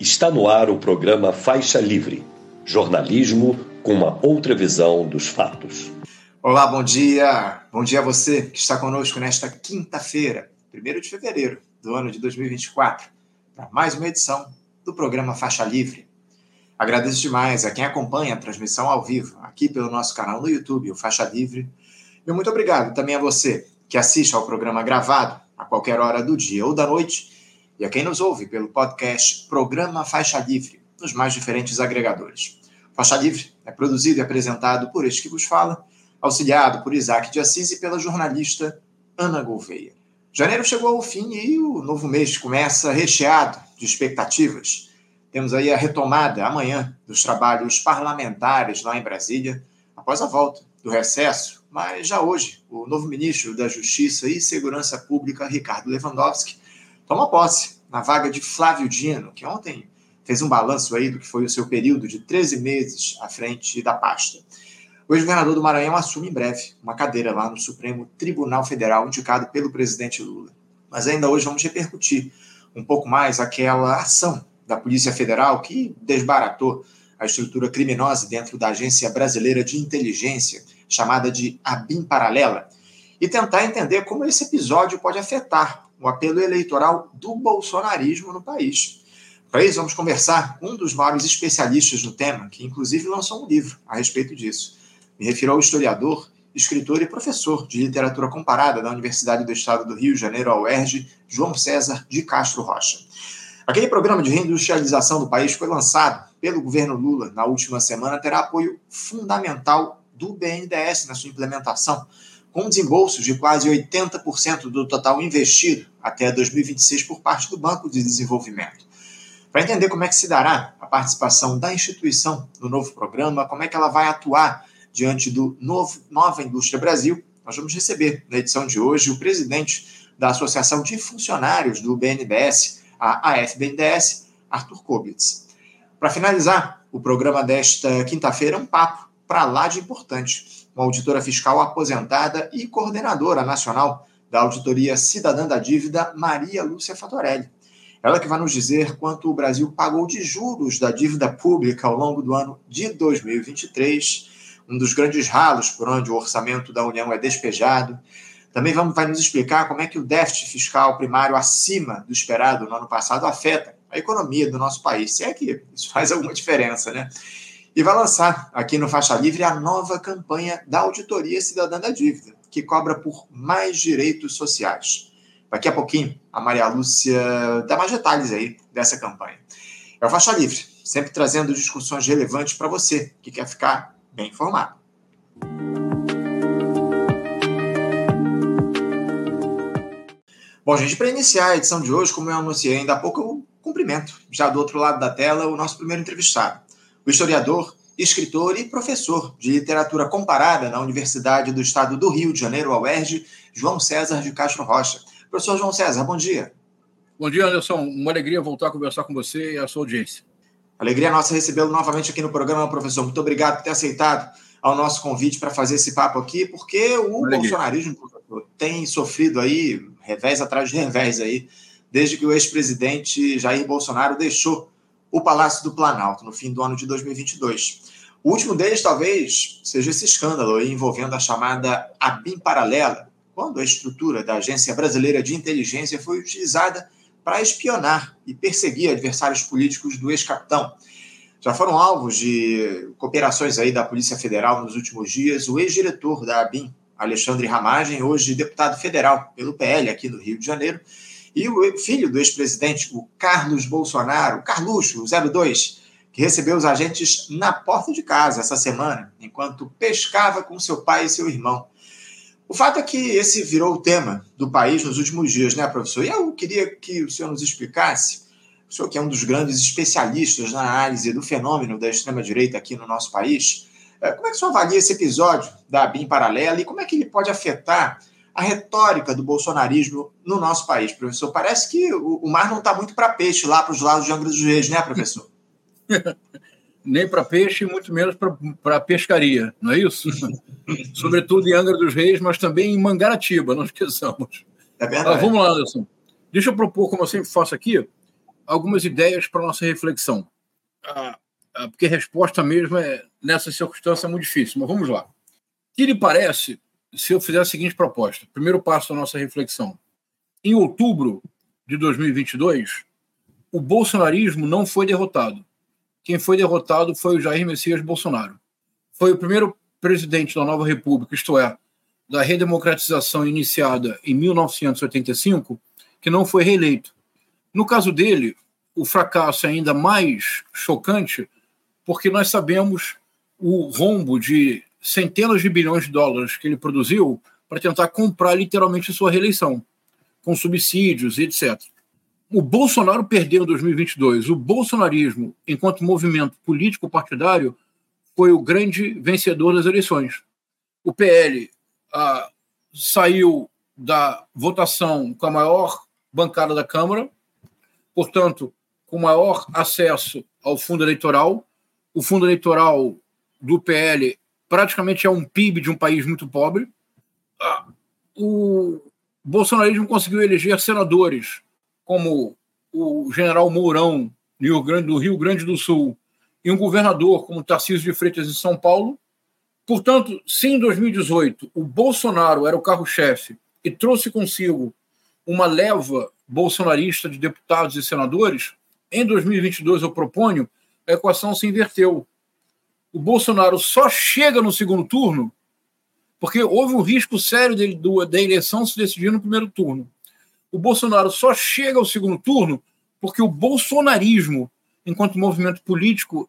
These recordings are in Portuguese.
Está no ar o programa Faixa Livre, jornalismo com uma outra visão dos fatos. Olá, bom dia. Bom dia a você que está conosco nesta quinta-feira, 1 de fevereiro do ano de 2024, para mais uma edição do programa Faixa Livre. Agradeço demais a quem acompanha a transmissão ao vivo aqui pelo nosso canal no YouTube, o Faixa Livre. E muito obrigado também a você que assiste ao programa gravado a qualquer hora do dia ou da noite e a quem nos ouve pelo podcast Programa Faixa Livre, nos mais diferentes agregadores. Faixa Livre é produzido e apresentado por este que vos fala, auxiliado por Isaac de Assis e pela jornalista Ana Gouveia. Janeiro chegou ao fim e o novo mês começa recheado de expectativas. Temos aí a retomada amanhã dos trabalhos parlamentares lá em Brasília, após a volta do recesso, mas já hoje o novo ministro da Justiça e Segurança Pública, Ricardo Lewandowski, toma posse na vaga de Flávio Dino, que ontem fez um balanço aí do que foi o seu período de 13 meses à frente da pasta. O ex-governador do Maranhão assume em breve uma cadeira lá no Supremo Tribunal Federal, indicado pelo presidente Lula. Mas ainda hoje vamos repercutir um pouco mais aquela ação da Polícia Federal que desbaratou a estrutura criminosa dentro da Agência Brasileira de Inteligência, chamada de ABIN Paralela, e tentar entender como esse episódio pode afetar o apelo eleitoral do bolsonarismo no país. Para isso, vamos conversar com um dos maiores especialistas no tema, que inclusive lançou um livro a respeito disso. Me refiro ao historiador, escritor e professor de literatura comparada da Universidade do Estado do Rio de Janeiro, a UERJ, João César de Castro Rocha. Aquele programa de reindustrialização do país foi lançado pelo governo Lula na última semana, terá apoio fundamental do BNDES na sua implementação com desembolsos de quase 80% do total investido até 2026 por parte do Banco de Desenvolvimento. Para entender como é que se dará a participação da instituição no novo programa, como é que ela vai atuar diante do novo Nova Indústria Brasil, nós vamos receber na edição de hoje o presidente da Associação de Funcionários do BNDES, a AFBNDES, Arthur Kobitz. Para finalizar, o programa desta quinta-feira é um papo para lá de importante uma auditora fiscal aposentada e coordenadora nacional da Auditoria Cidadã da Dívida, Maria Lúcia Fatorelli. Ela que vai nos dizer quanto o Brasil pagou de juros da dívida pública ao longo do ano de 2023, um dos grandes ralos por onde o orçamento da União é despejado. Também vamos, vai nos explicar como é que o déficit fiscal primário acima do esperado no ano passado afeta a economia do nosso país, se é que isso faz alguma diferença, né? E vai lançar aqui no Faixa Livre a nova campanha da Auditoria Cidadã da Dívida, que cobra por mais direitos sociais. Daqui a pouquinho, a Maria Lúcia dá mais detalhes aí dessa campanha. É o Faixa Livre, sempre trazendo discussões relevantes para você que quer ficar bem informado. Bom, gente, para iniciar a edição de hoje, como eu anunciei ainda há pouco, eu cumprimento, já do outro lado da tela, o nosso primeiro entrevistado o historiador, escritor e professor de literatura comparada na Universidade do Estado do Rio de Janeiro, a UERJ, João César de Castro Rocha. Professor João César, bom dia. Bom dia, Anderson. Uma alegria voltar a conversar com você e a sua audiência. Alegria nossa recebê-lo novamente aqui no programa, professor. Muito obrigado por ter aceitado ao nosso convite para fazer esse papo aqui, porque o bolsonarismo tem sofrido aí revés atrás de revés aí, desde que o ex-presidente Jair Bolsonaro deixou o Palácio do Planalto no fim do ano de 2022. O último deles, talvez, seja esse escândalo envolvendo a chamada ABIN paralela, quando a estrutura da Agência Brasileira de Inteligência foi utilizada para espionar e perseguir adversários políticos do ex-capitão. Já foram alvos de cooperações aí da Polícia Federal nos últimos dias o ex-diretor da ABIN, Alexandre Ramagem, hoje deputado federal pelo PL aqui no Rio de Janeiro, e o filho do ex-presidente, o Carlos Bolsonaro, Carluxo, 02, que recebeu os agentes na porta de casa essa semana, enquanto pescava com seu pai e seu irmão. O fato é que esse virou o tema do país nos últimos dias, né, professor? E eu queria que o senhor nos explicasse, o senhor que é um dos grandes especialistas na análise do fenômeno da extrema-direita aqui no nosso país, eh, como é que o senhor avalia esse episódio da BIM paralela e como é que ele pode afetar a retórica do bolsonarismo no nosso país, professor. Parece que o, o mar não está muito para peixe lá para os lados de Angra dos Reis, né, professor? Nem para peixe, muito menos para pescaria, não é isso? Sobretudo em Angra dos Reis, mas também em Mangaratiba, não esqueçamos. É verdade. Ah, vamos lá, Anderson. Deixa eu propor, como eu sempre faço aqui, algumas ideias para nossa reflexão. Ah, porque a resposta mesmo é, nessa circunstância, é muito difícil. Mas vamos lá. O que lhe parece se eu fizer a seguinte proposta? Primeiro passo da nossa reflexão. Em outubro de 2022, o bolsonarismo não foi derrotado. Quem foi derrotado foi o Jair Messias Bolsonaro. Foi o primeiro presidente da nova república, isto é, da redemocratização iniciada em 1985, que não foi reeleito. No caso dele, o fracasso é ainda mais chocante, porque nós sabemos o rombo de centenas de bilhões de dólares que ele produziu para tentar comprar literalmente sua reeleição, com subsídios e etc. O Bolsonaro perdeu em 2022. O bolsonarismo, enquanto movimento político partidário, foi o grande vencedor das eleições. O PL ah, saiu da votação com a maior bancada da Câmara, portanto, com maior acesso ao fundo eleitoral. O fundo eleitoral do PL praticamente é um PIB de um país muito pobre. Ah, o bolsonarismo conseguiu eleger senadores como o general Mourão, do Rio Grande do, Sul, e um governador como Tarcísio de Freitas em São Paulo. Portanto, se em 2018 o Bolsonaro era o carro-chefe e trouxe consigo uma leva bolsonarista de deputados e senadores, em 2022 eu proponho, a equação se inverteu. O Bolsonaro só chega no segundo turno porque houve um risco sério de, do, da eleição se decidir no primeiro turno. O Bolsonaro só chega ao segundo turno porque o bolsonarismo, enquanto movimento político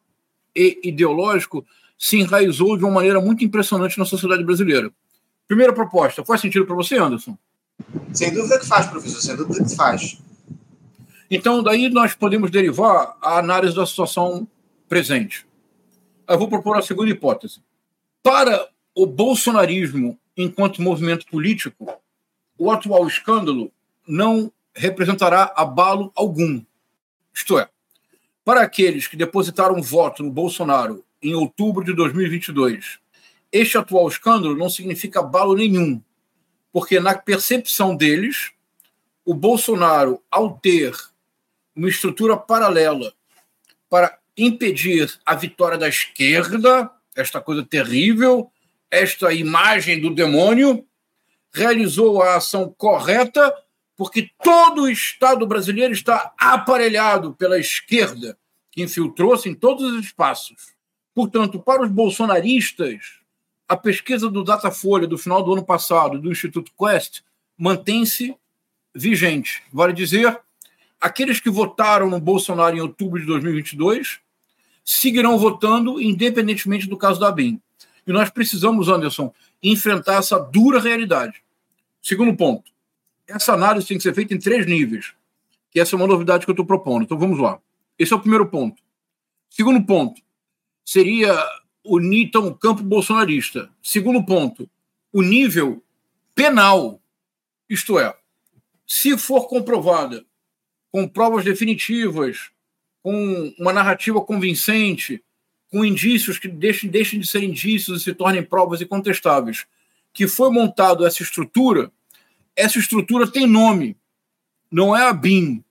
e ideológico, se enraizou de uma maneira muito impressionante na sociedade brasileira. Primeira proposta, faz sentido para você, Anderson? Sem dúvida que faz, professor, sem dúvida que faz. Então, daí nós podemos derivar a análise da situação presente. Eu vou propor a segunda hipótese. Para o bolsonarismo enquanto movimento político, o atual escândalo não representará abalo algum. Isto é, para aqueles que depositaram voto no Bolsonaro em outubro de 2022, este atual escândalo não significa abalo nenhum, porque na percepção deles, o Bolsonaro, ao ter uma estrutura paralela para impedir a vitória da esquerda, esta coisa terrível, esta imagem do demônio, realizou a ação correta, porque todo o Estado brasileiro está aparelhado pela esquerda, que infiltrou-se em todos os espaços. Portanto, para os bolsonaristas, a pesquisa do Datafolha do final do ano passado, do Instituto Quest, mantém-se vigente. Vale dizer, aqueles que votaram no Bolsonaro em outubro de 2022 seguirão votando, independentemente do caso da BIM. E nós precisamos, Anderson, enfrentar essa dura realidade. Segundo ponto, essa análise tem que ser feita em três níveis, que essa é uma novidade que eu estou propondo. Então vamos lá. Esse é o primeiro ponto. Segundo ponto, seria o então campo bolsonarista. Segundo ponto, o nível penal, isto é, se for comprovada com provas definitivas, com uma narrativa convincente, com indícios que deixem, deixem de ser indícios e se tornem provas incontestáveis, que foi montado essa estrutura, essa estrutura tem nome, não é a BIM.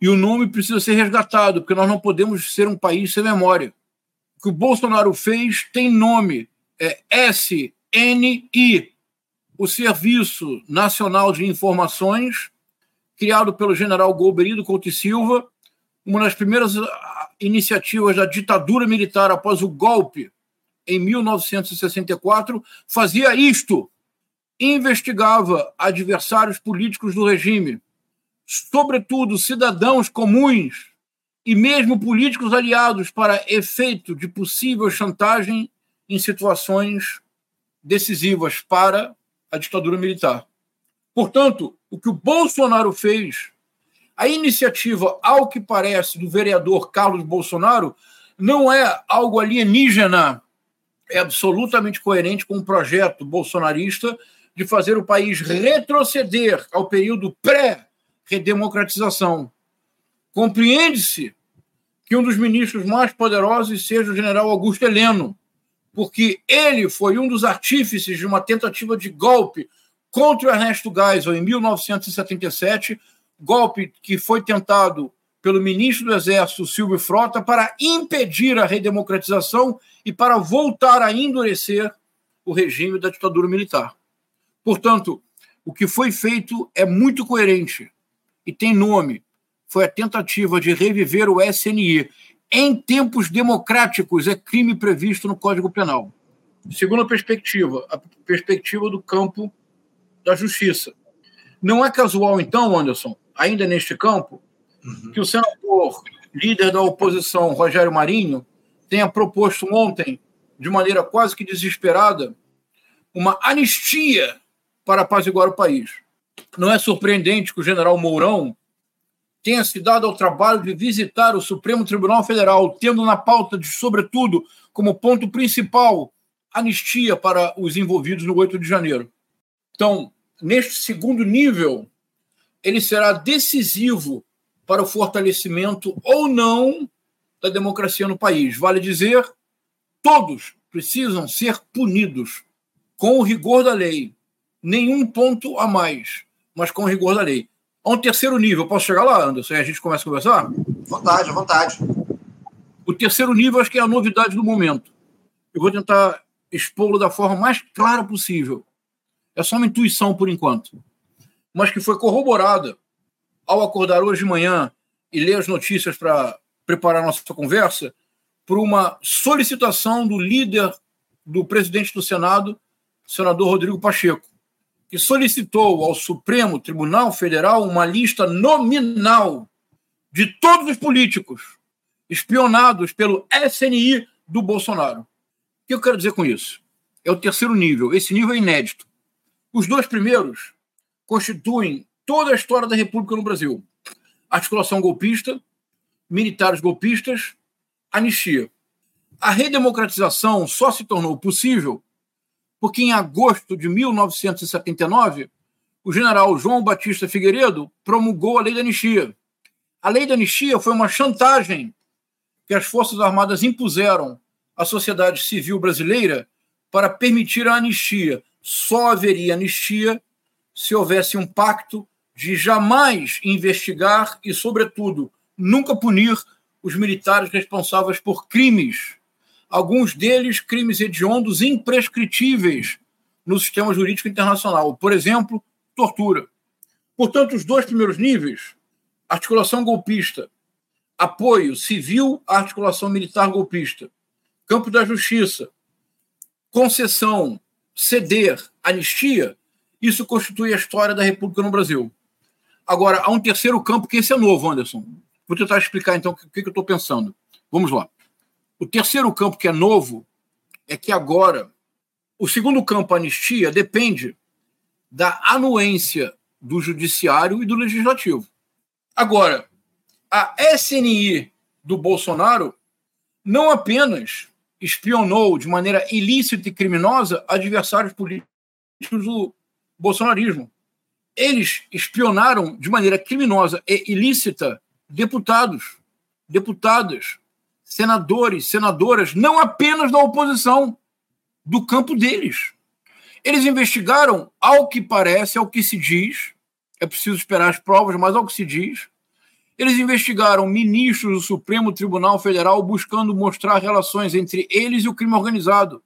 E o nome precisa ser resgatado, porque nós não podemos ser um país sem memória. O que o Bolsonaro fez tem nome, é SNI, o Serviço Nacional de Informações, criado pelo general Golberido Couto e Silva, uma das primeiras ah, iniciativas da ditadura militar após o golpe em 1964, fazia isto: investigava adversários políticos do regime, sobretudo cidadãos comuns e mesmo políticos aliados para efeito de possível chantagem em situações decisivas para a ditadura militar. Portanto, o que o Bolsonaro fez, a iniciativa, ao que parece, do vereador Carlos Bolsonaro, não é algo alienígena, é absolutamente coerente com o um projeto bolsonarista de fazer o país retroceder ao período pré-redemocratização. Compreende-se que um dos ministros mais poderosos seja o general Augusto Heleno, porque ele foi um dos artífices de uma tentativa de golpe contra Ernesto Geisel em 1977, golpe que foi tentado pelo ministro do Exército, Silvio Frota, para impedir a redemocratização e para voltar a endurecer o regime da ditadura militar. Portanto, o que foi feito é muito coerente e tem nome. Foi a tentativa de reviver o SNI. Em tempos democráticos, é crime previsto no Código Penal. Segunda perspectiva, a perspectiva do campo da justiça. Não é casual, então, Anderson, ainda neste campo, uhum. que o senador, líder da oposição, Rogério Marinho, tenha proposto ontem, de maneira quase que desesperada, uma anistia para apaziguar o país. Não é surpreendente que o general Mourão tenha se dado ao trabalho de visitar o Supremo Tribunal Federal, tendo na pauta, de, sobretudo, como ponto principal, anistia para os envolvidos no 8 de janeiro. Então, neste segundo nível, ele será decisivo para o fortalecimento ou não da democracia no país. Vale dizer, todos precisam ser punidos com o rigor da lei. Nenhum ponto a mais, mas com o rigor da lei. A um terceiro nível, posso chegar lá, Anderson? E a gente começa a conversar? Vontade, vontade. O terceiro nível, acho que é a novidade do momento. Eu vou tentar expô-lo da forma mais clara possível. É só uma intuição por enquanto, mas que foi corroborada ao acordar hoje de manhã e ler as notícias para preparar nossa conversa, por uma solicitação do líder do presidente do Senado, senador Rodrigo Pacheco, que solicitou ao Supremo Tribunal Federal uma lista nominal de todos os políticos espionados pelo SNI do Bolsonaro. O que eu quero dizer com isso? É o terceiro nível. Esse nível é inédito. Os dois primeiros constituem toda a história da República no Brasil: articulação golpista, militares golpistas, anistia. A redemocratização só se tornou possível porque, em agosto de 1979, o general João Batista Figueiredo promulgou a Lei da Anistia. A Lei da Anistia foi uma chantagem que as Forças Armadas impuseram à sociedade civil brasileira para permitir a anistia. Só haveria anistia se houvesse um pacto de jamais investigar e, sobretudo, nunca punir os militares responsáveis por crimes, alguns deles crimes hediondos imprescritíveis no sistema jurídico internacional, por exemplo, tortura. Portanto, os dois primeiros níveis, articulação golpista, apoio civil à articulação militar golpista, campo da justiça, concessão, ceder, anistia, isso constitui a história da República no Brasil. Agora, há um terceiro campo que esse é novo, Anderson. Vou tentar explicar então o que, que eu estou pensando. Vamos lá. O terceiro campo que é novo é que agora o segundo campo, a anistia, depende da anuência do judiciário e do legislativo. Agora, a SNI do Bolsonaro não apenas espionou de maneira ilícita e criminosa adversários políticos do bolsonarismo. Eles espionaram de maneira criminosa e ilícita deputados, deputadas, senadores, senadoras, não apenas da oposição, do campo deles. Eles investigaram, ao que parece, ao que se diz, é preciso esperar as provas, mas ao que se diz, eles investigaram ministros do Supremo Tribunal Federal buscando mostrar relações entre eles e o crime organizado.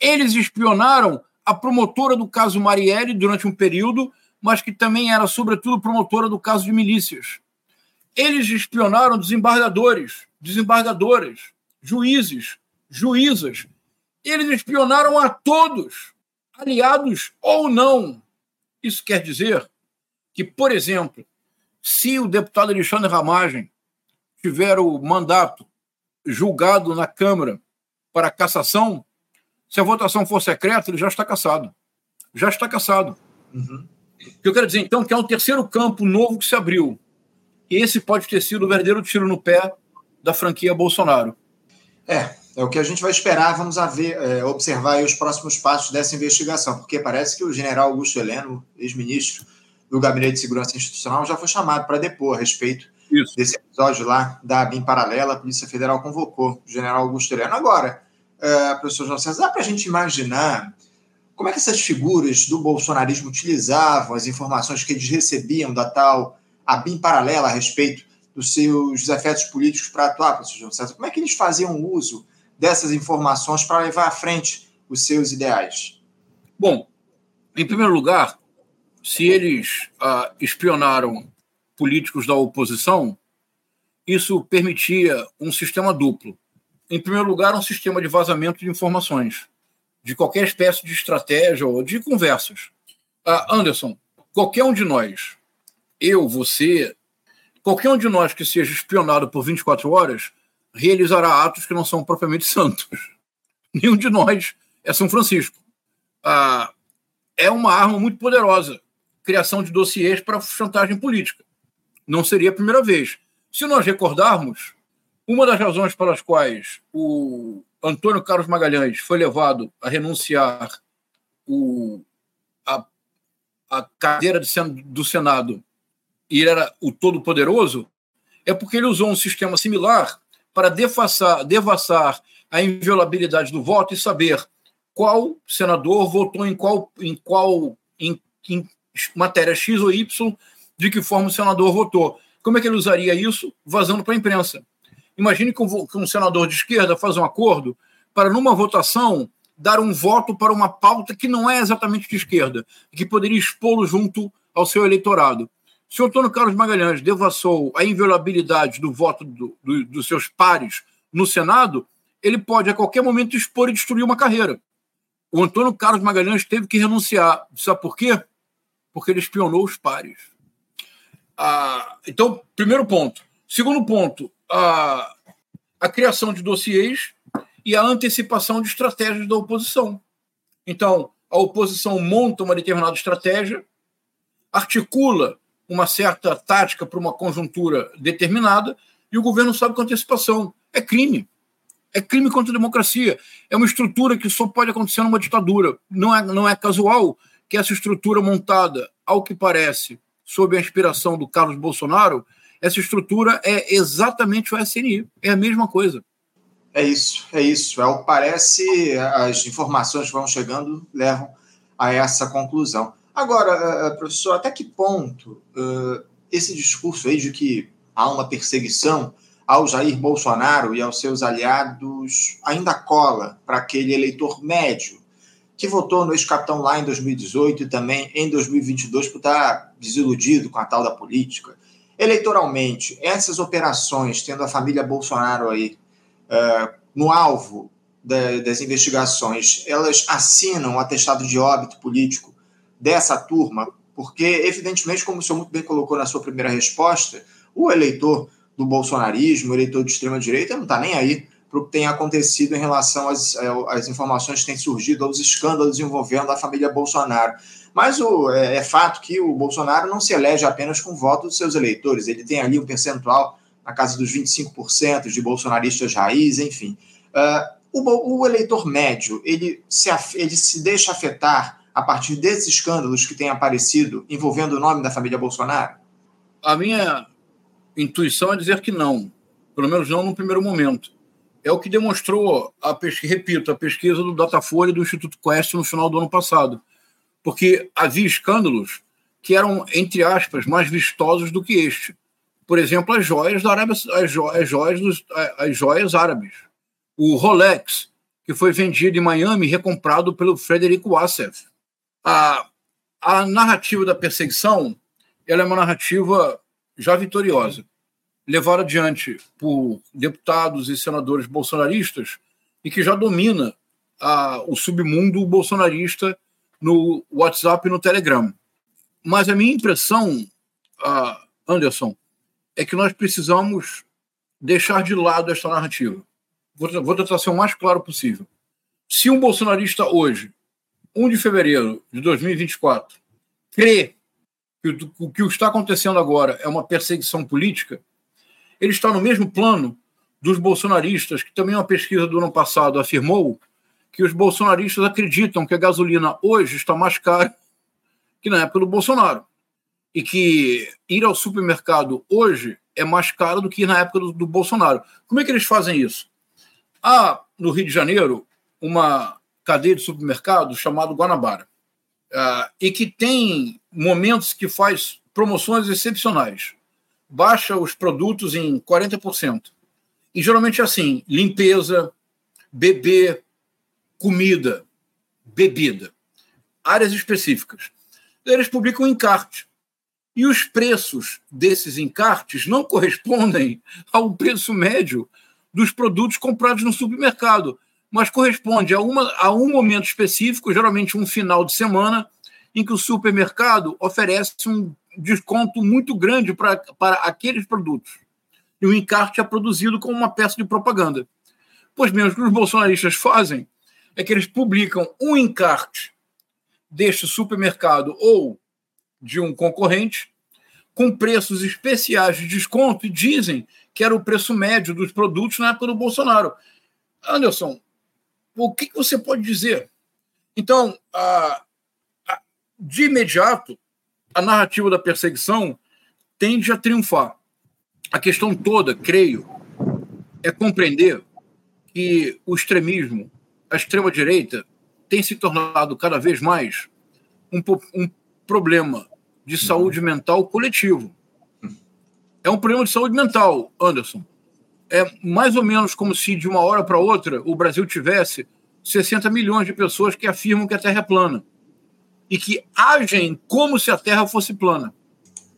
Eles espionaram a promotora do caso Marielle durante um período, mas que também era, sobretudo, promotora do caso de milícias. Eles espionaram desembargadores, desembargadoras, juízes, juízas. Eles espionaram a todos, aliados ou não. Isso quer dizer que, por exemplo, se o deputado Alexandre Ramagem tiver o mandato julgado na Câmara para cassação, se a votação for secreta, ele já está caçado. Já está caçado. Uhum. O que eu quero dizer, então, que é um terceiro campo novo que se abriu. E esse pode ter sido o verdadeiro tiro no pé da franquia Bolsonaro. É, é o que a gente vai esperar. Vamos ver, é, observar os próximos passos dessa investigação, porque parece que o general Augusto Heleno, ex-ministro do Gabinete de Segurança Institucional, já foi chamado para depor a respeito Isso. desse episódio lá da BIM Paralela. A Polícia Federal convocou o general Augusto Heleno. Agora, uh, professor João César, dá para a gente imaginar como é que essas figuras do bolsonarismo utilizavam as informações que eles recebiam da tal ABIN paralela a respeito dos seus desafetos políticos para atuar, professor João César? Como é que eles faziam uso dessas informações para levar à frente os seus ideais? Bom, em primeiro lugar, se eles ah, espionaram políticos da oposição, isso permitia um sistema duplo. Em primeiro lugar, um sistema de vazamento de informações, de qualquer espécie de estratégia ou de conversas. Ah, Anderson, qualquer um de nós, eu, você, qualquer um de nós que seja espionado por 24 horas, realizará atos que não são propriamente santos. Nenhum de nós é São Francisco. Ah, é uma arma muito poderosa criação de dossiês para chantagem política. Não seria a primeira vez. Se nós recordarmos, uma das razões pelas quais o Antônio Carlos Magalhães foi levado a renunciar o, a, a cadeira de, do Senado e ele era o todo-poderoso, é porque ele usou um sistema similar para defassar, devassar a inviolabilidade do voto e saber qual senador votou em qual, em qual em, em matéria X ou Y, de que forma o senador votou. Como é que ele usaria isso? Vazando para a imprensa. Imagine que um, que um senador de esquerda faz um acordo para, numa votação, dar um voto para uma pauta que não é exatamente de esquerda, que poderia expô-lo junto ao seu eleitorado. Se o Antônio Carlos Magalhães devassou a inviolabilidade do voto do, do, dos seus pares no Senado, ele pode a qualquer momento expor e destruir uma carreira. O Antônio Carlos Magalhães teve que renunciar. Sabe por quê? Porque ele espionou os pares. Ah, então, primeiro ponto. Segundo ponto, a, a criação de dossiês e a antecipação de estratégias da oposição. Então, a oposição monta uma determinada estratégia, articula uma certa tática para uma conjuntura determinada e o governo sabe com antecipação. É crime. É crime contra a democracia. É uma estrutura que só pode acontecer numa ditadura. Não é, não é casual que essa estrutura montada, ao que parece, sob a inspiração do Carlos Bolsonaro, essa estrutura é exatamente o SNI. É a mesma coisa. É isso, é isso. Ao parece, as informações que vão chegando levam a essa conclusão. Agora, eh, eh, professor, até que ponto uh, esse discurso aí de que há uma perseguição ao Jair Bolsonaro e aos seus aliados ainda cola para aquele eleitor médio que votou no ex-capitão lá em 2018 e também em 2022 por estar desiludido com a tal da política. Eleitoralmente, essas operações, tendo a família Bolsonaro aí uh, no alvo da, das investigações, elas assinam o atestado de óbito político dessa turma, porque, evidentemente, como o senhor muito bem colocou na sua primeira resposta, o eleitor do bolsonarismo, o eleitor de extrema-direita, não está nem aí para o que tem acontecido em relação às, é, às, informações que têm surgido, aos escândalos envolvendo a família Bolsonaro. Mas o, é, é, fato que o Bolsonaro não se elege apenas com voto dos seus eleitores, ele tem ali um percentual na casa dos 25% de bolsonaristas raiz, enfim. Uh, o, o, eleitor médio, ele se, ele se deixa afetar a partir desses escândalos que têm aparecido envolvendo o nome da família Bolsonaro? A minha intuição é dizer que não, pelo menos não no primeiro momento. É o que demonstrou, a pesquisa, repito, a pesquisa do Datafolha e do Instituto Quest no final do ano passado. Porque havia escândalos que eram, entre aspas, mais vistosos do que este. Por exemplo, as joias da Arábia, as, jo, as joias, dos, as joias árabes. O Rolex, que foi vendido em Miami, recomprado pelo Frederico Wassef. A, a narrativa da perseguição ela é uma narrativa já vitoriosa, levada adiante por deputados e senadores bolsonaristas e que já domina a, o submundo bolsonarista no WhatsApp e no Telegram. Mas a minha impressão, a Anderson, é que nós precisamos deixar de lado esta narrativa. Vou, vou tentar ser o mais claro possível. Se um bolsonarista hoje, 1 de fevereiro de 2024, crê que o que está acontecendo agora é uma perseguição política, ele está no mesmo plano dos bolsonaristas, que também uma pesquisa do ano passado afirmou que os bolsonaristas acreditam que a gasolina hoje está mais cara que na época do Bolsonaro. E que ir ao supermercado hoje é mais caro do que na época do, do Bolsonaro. Como é que eles fazem isso? Há, no Rio de Janeiro, uma cadeia de supermercados chamada Guanabara uh, e que tem momentos que faz promoções excepcionais. baixa os produtos em 40%. E geralmente é assim: limpeza, bebê, comida, bebida, áreas específicas. Eles publicam encarte. E os preços desses encartes não correspondem ao preço médio dos produtos comprados no supermercado, mas corresponde a, uma, a um momento específico, geralmente um final de semana, em que o supermercado oferece um desconto muito grande pra, para aqueles produtos. E o encarte é produzido como uma peça de propaganda. Pois bem, o que os bolsonaristas fazem é que eles publicam um encarte deste supermercado ou de um concorrente com preços especiais de desconto e dizem que era o preço médio dos produtos na época do Bolsonaro. Anderson, o que, você pode dizer? Então, a, a, de imediato, a narrativa da perseguição tende a triunfar. A questão toda, creio, é compreender que o extremismo, a extrema-direita, tem se tornado cada vez mais um, um problema de saúde mental coletivo. É um problema de saúde mental, Anderson. É mais ou menos como se de uma hora para outra o Brasil tivesse 60 milhões de pessoas que afirmam que a Terra é plana e que agem como se a Terra fosse plana.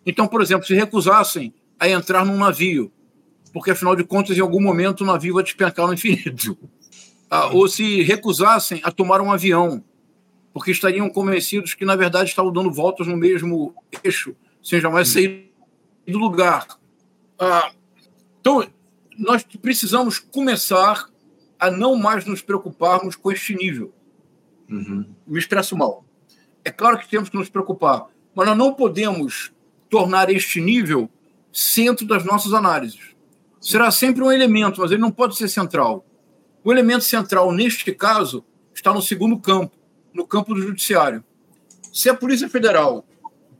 Então, por exemplo, se recusassem a entrar num navio, porque afinal de contas, em algum momento o navio vai despencar no infinito, ah, ou se recusassem a tomar um avião, porque estariam convencidos que, na verdade, estavam dando voltas no mesmo eixo, sem jamais sair do lugar. Ah, então, nós precisamos começar a não mais nos preocuparmos com este nível. Uhum. Me expresso mal. É claro que temos que nos preocupar, mas nós não podemos tornar este nível centro das nossas análises. Será sempre um elemento, mas ele não pode ser central. O elemento central, neste caso, está no segundo campo, no campo do judiciário. Se a Polícia Federal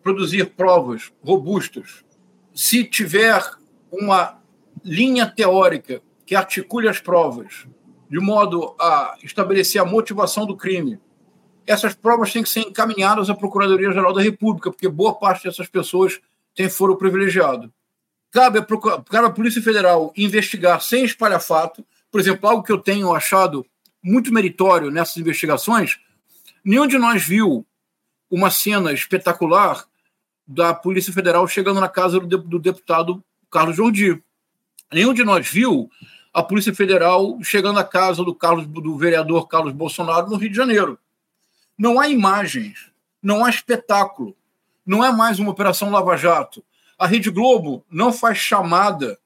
produzir provas robustas, se tiver uma linha teórica que articule as provas de modo a estabelecer a motivação do crime, essas provas têm que ser encaminhadas à Procuradoria-Geral da República, porque boa parte dessas pessoas tem foro privilegiado. Cabe à Polícia Federal investigar sem espalhafato. Por exemplo, algo que eu tenho achado muito meritório nessas investigações Nenhum de nós viu uma cena espetacular da Polícia Federal chegando na casa do deputado Carlos Jordi. Nenhum de nós viu a Polícia Federal chegando à casa do, Carlos, do vereador Carlos Bolsonaro no Rio de Janeiro. Não há imagens, não há espetáculo, não é mais uma Operação Lava Jato. A Rede Globo não faz chamada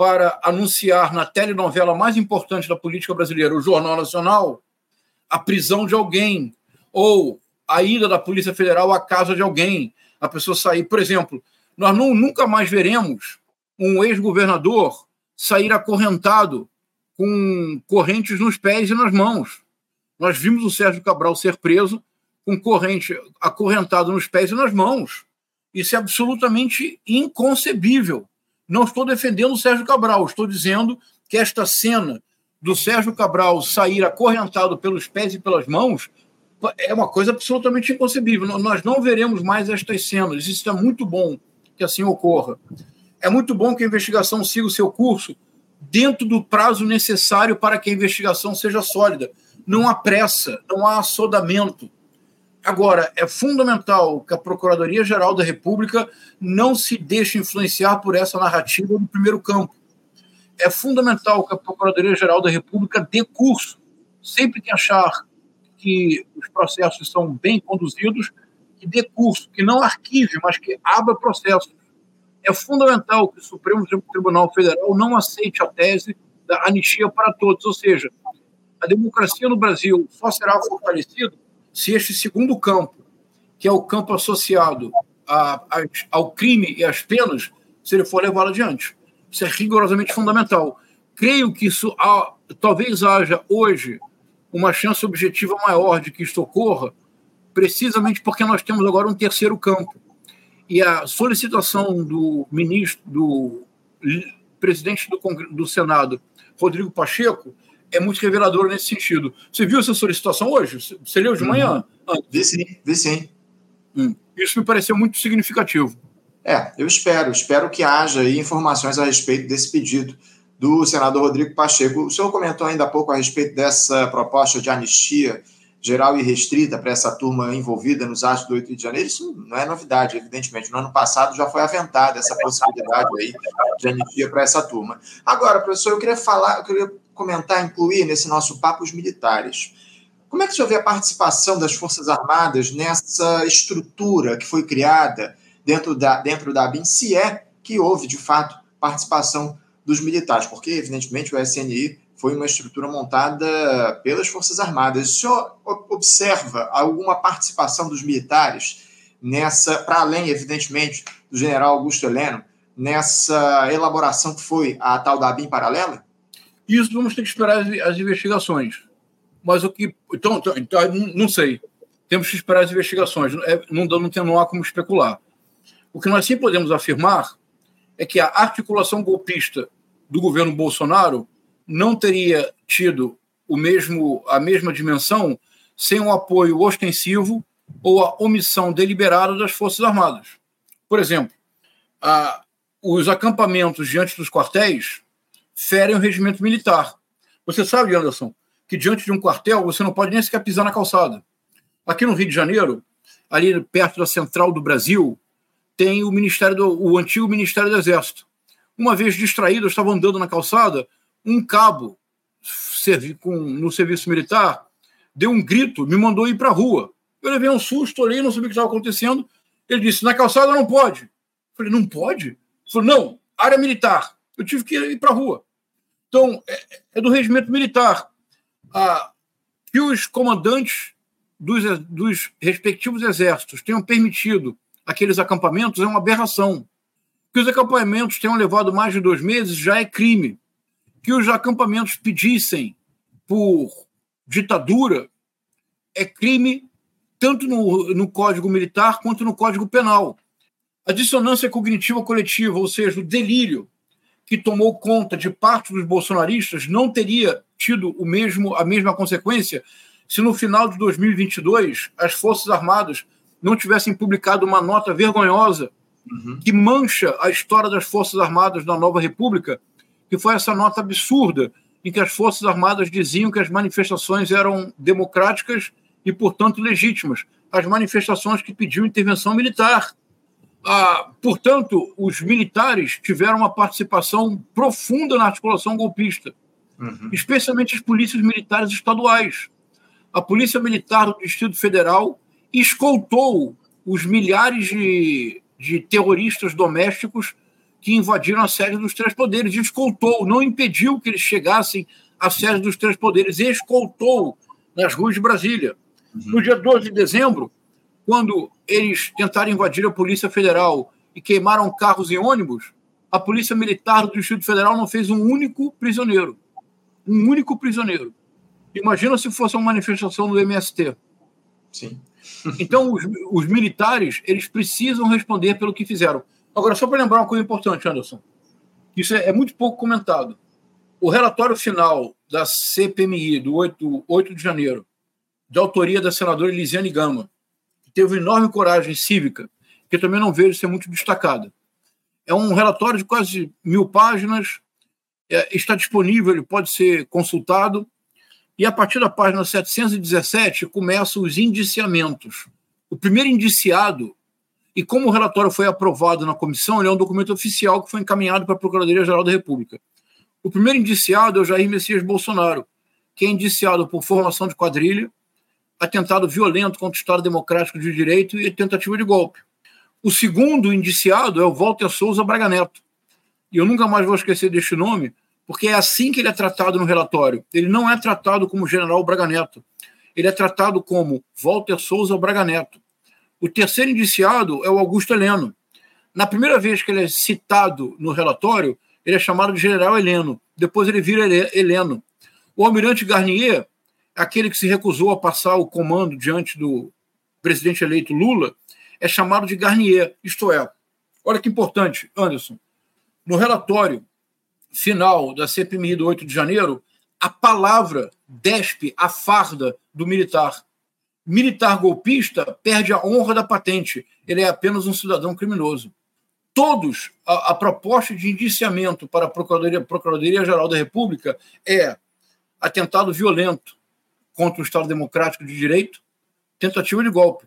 para anunciar na telenovela mais importante da política brasileira, o Jornal Nacional, a prisão de alguém, ou a ida da Polícia Federal à casa de alguém, a pessoa sair. Por exemplo, nós não, nunca mais veremos um ex-governador sair acorrentado com correntes nos pés e nas mãos. Nós vimos o Sérgio Cabral ser preso com corrente acorrentado nos pés e nas mãos. Isso é absolutamente inconcebível. Não estou defendendo o Sérgio Cabral, estou dizendo que esta cena do Sérgio Cabral sair acorrentado pelos pés e pelas mãos é uma coisa absolutamente inconcebível. Nós não veremos mais estas cenas. Isso é muito bom que assim ocorra. É muito bom que a investigação siga o seu curso dentro do prazo necessário para que a investigação seja sólida. Não há pressa, não há assodamento. Agora, é fundamental que a Procuradoria-Geral da República não se deixe influenciar por essa narrativa no primeiro campo. É fundamental que a Procuradoria-Geral da República dê curso, sempre que achar que os processos são bem conduzidos, que dê curso, que não arquive, mas que abra processos. É fundamental que o Supremo Tribunal Federal não aceite a tese da anistia para todos, ou seja, a democracia no Brasil só será fortalecida se este segundo campo, que é o campo associado a, a, ao crime e às penas, se ele for levado adiante. Isso é rigorosamente fundamental. Creio que isso talvez haja hoje uma chance objetiva maior de que isto ocorra, precisamente porque nós temos agora um terceiro campo. E a solicitação do ministro, do presidente do, do Senado, Rodrigo Pacheco, é muito reveladora nesse sentido. Você viu essa solicitação hoje? Você leu de manhã? Uhum. Vi sim, vi sim. Hum. Isso me pareceu muito significativo. É, eu espero, espero que haja informações a respeito desse pedido do senador Rodrigo Pacheco. O senhor comentou ainda há pouco a respeito dessa proposta de anistia geral e restrita para essa turma envolvida nos atos do 8 de janeiro. Isso não é novidade, evidentemente. No ano passado já foi aventada essa possibilidade aí de anistia para essa turma. Agora, professor, eu queria falar, eu queria comentar, incluir nesse nosso papo os militares. Como é que o senhor vê a participação das Forças Armadas nessa estrutura que foi criada dentro da, dentro da ABIN, se é que houve, de fato, participação dos militares? Porque, evidentemente, o SNI foi uma estrutura montada pelas Forças Armadas. O senhor observa alguma participação dos militares nessa, para além, evidentemente, do general Augusto Heleno, nessa elaboração que foi a tal da ABIN paralela? Isso vamos ter que esperar as, as investigações. Mas o que. Então, então, então, não sei. Temos que esperar as investigações. É, não, não, tem, não há como especular. O que nós sim podemos afirmar é que a articulação golpista do governo Bolsonaro não teria tido o mesmo, a mesma dimensão sem um apoio ostensivo ou a omissão deliberada das Forças Armadas. Por exemplo, a, os acampamentos diante dos quartéis ferem o regimento militar. Você sabe, Anderson, que diante de um quartel você não pode nem sequer pisar na calçada. Aqui no Rio de Janeiro, ali perto da central do Brasil, tem o Ministério do, o antigo Ministério do Exército. Uma vez distraído, eu estava andando na calçada, um cabo servi, com, no serviço militar deu um grito, me mandou ir para a rua. Eu levei um susto, olhei, não sabia o que estava acontecendo. Ele disse: na calçada não pode. Eu falei: não pode? Ele falou: não, área militar. Eu tive que ir para a rua. Então, é, é do regimento militar ah, que os comandantes dos, dos respectivos exércitos tenham permitido aqueles acampamentos é uma aberração. Que os acampamentos tenham levado mais de dois meses já é crime. Que os acampamentos pedissem por ditadura é crime tanto no, no Código Militar quanto no Código Penal. A dissonância cognitiva coletiva, ou seja, o delírio que tomou conta de parte dos bolsonaristas, não teria tido o mesmo, a mesma consequência se no final de 2022 as Forças Armadas não tivessem publicado uma nota vergonhosa uhum. que mancha a história das Forças Armadas da Nova República, que foi essa nota absurda em que as Forças Armadas diziam que as manifestações eram democráticas e, portanto, legítimas. As manifestações que pediam intervenção militar. Ah, portanto, os militares tiveram uma participação profunda na articulação golpista uhum. especialmente as polícias militares estaduais. A Polícia Militar do Distrito Federal escoltou os milhares de, de terroristas domésticos que invadiram a sede dos três poderes. Escoltou, não impediu que eles chegassem à sede dos três poderes, escoltou nas ruas de Brasília. Uhum. No dia 12 de dezembro, quando eles tentaram invadir a Polícia Federal e queimaram carros e ônibus, a Polícia Militar do Distrito Federal não fez um único prisioneiro um único prisioneiro. Imagina se fosse uma manifestação do MST. Sim. então, os, os, militares, eles precisam responder pelo que fizeram. Agora, só para lembrar uma coisa importante, Anderson, isso é, é, muito pouco comentado. O relatório final da CPMI, do 8, 8 de janeiro, de autoria da senadora Elisiane Gama, teve enorme coragem cívica, que também não vejo ser muito destacada. É um relatório de quase mil páginas, é, está disponível, ele pode ser consultado. E a partir da página 717 começam os indiciamentos. O primeiro indiciado, e como o relatório foi aprovado na comissão, ele é um documento oficial que foi encaminhado para a Procuradoria-Geral da República. O primeiro indiciado é o Jair Messias Bolsonaro, que é indiciado por formação de quadrilha, atentado violento contra o Estado Democrático de Direito e tentativa de golpe. O segundo indiciado é o Walter Souza Braga Neto. E eu nunca mais vou esquecer deste nome, porque é assim que ele é tratado no relatório. Ele não é tratado como General Braga Neto. Ele é tratado como Walter Souza Braga Neto. O terceiro indiciado é o Augusto Heleno. Na primeira vez que ele é citado no relatório, ele é chamado de General Heleno. Depois ele vira Heleno. O almirante Garnier, aquele que se recusou a passar o comando diante do presidente eleito Lula, é chamado de Garnier. Isto é, olha que importante, Anderson. No relatório final da CPMI do 8 de janeiro, a palavra despe a farda do militar. Militar golpista perde a honra da patente. Ele é apenas um cidadão criminoso. todos, a, a proposta de indiciamento para a Procuradoria-Geral Procuradoria da República é atentado violento contra o Estado Democrático de Direito, tentativa de golpe.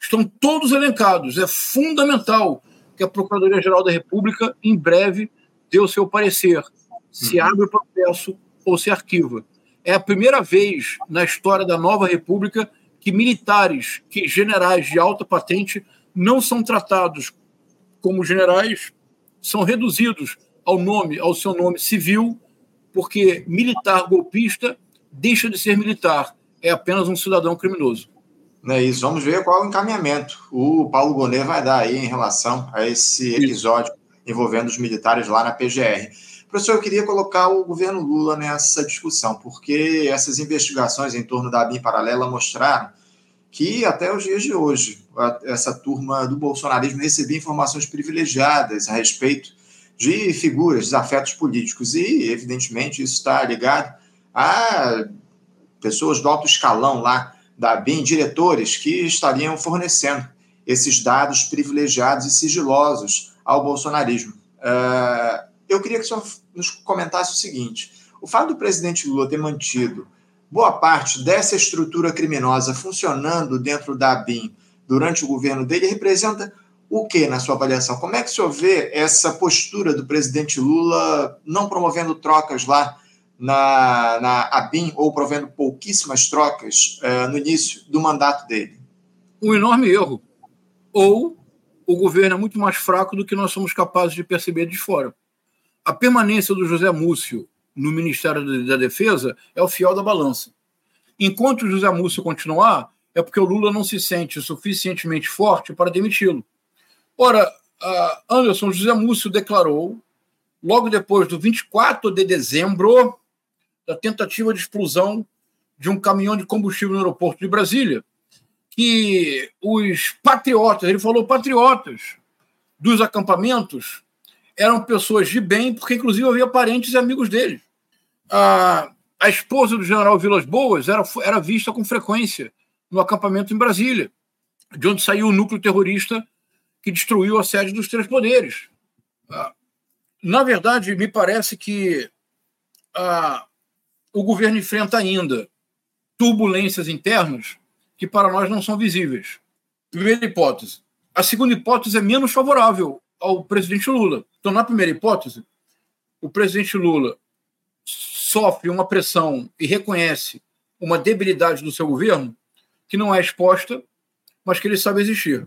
Estão todos elencados. É fundamental que a Procuradoria-Geral da República, em breve, dê o seu parecer. Se uhum. abre o processo ou se arquiva. É a primeira vez na história da nova República que militares, que generais de alta patente, não são tratados como generais, são reduzidos ao nome, ao seu nome civil, porque militar golpista deixa de ser militar, é apenas um cidadão criminoso. É isso. Vamos ver qual é o encaminhamento o Paulo Gonet vai dar aí em relação a esse episódio envolvendo os militares lá na PGR. Professor, eu queria colocar o governo Lula nessa discussão, porque essas investigações em torno da BIM paralela mostraram que até os dias de hoje essa turma do bolsonarismo recebia informações privilegiadas a respeito de figuras, desafetos políticos, e evidentemente isso está ligado a pessoas do alto escalão lá da BIM, diretores que estariam fornecendo esses dados privilegiados e sigilosos ao bolsonarismo. Uh, eu queria que o senhor nos comentasse o seguinte: o fato do presidente Lula ter mantido boa parte dessa estrutura criminosa funcionando dentro da BIM durante o governo dele representa o que na sua avaliação? Como é que o senhor vê essa postura do presidente Lula não promovendo trocas lá na, na ABIN ou provendo pouquíssimas trocas uh, no início do mandato dele? Um enorme erro. Ou o governo é muito mais fraco do que nós somos capazes de perceber de fora. A permanência do José Múcio no Ministério da Defesa é o fiel da balança. Enquanto o José Múcio continuar, é porque o Lula não se sente suficientemente forte para demiti-lo. Ora, Anderson José Múcio declarou, logo depois do 24 de dezembro, da tentativa de explosão de um caminhão de combustível no aeroporto de Brasília, que os patriotas, ele falou patriotas dos acampamentos, eram pessoas de bem, porque inclusive havia parentes e amigos dele. A, a esposa do general Vilas Boas era, era vista com frequência no acampamento em Brasília, de onde saiu o núcleo terrorista que destruiu a sede dos três poderes. Na verdade, me parece que o governo enfrenta ainda turbulências internas que para nós não são visíveis. Primeira hipótese. A segunda hipótese é menos favorável ao presidente Lula. Então, na primeira hipótese, o presidente Lula sofre uma pressão e reconhece uma debilidade do seu governo que não é exposta, mas que ele sabe existir.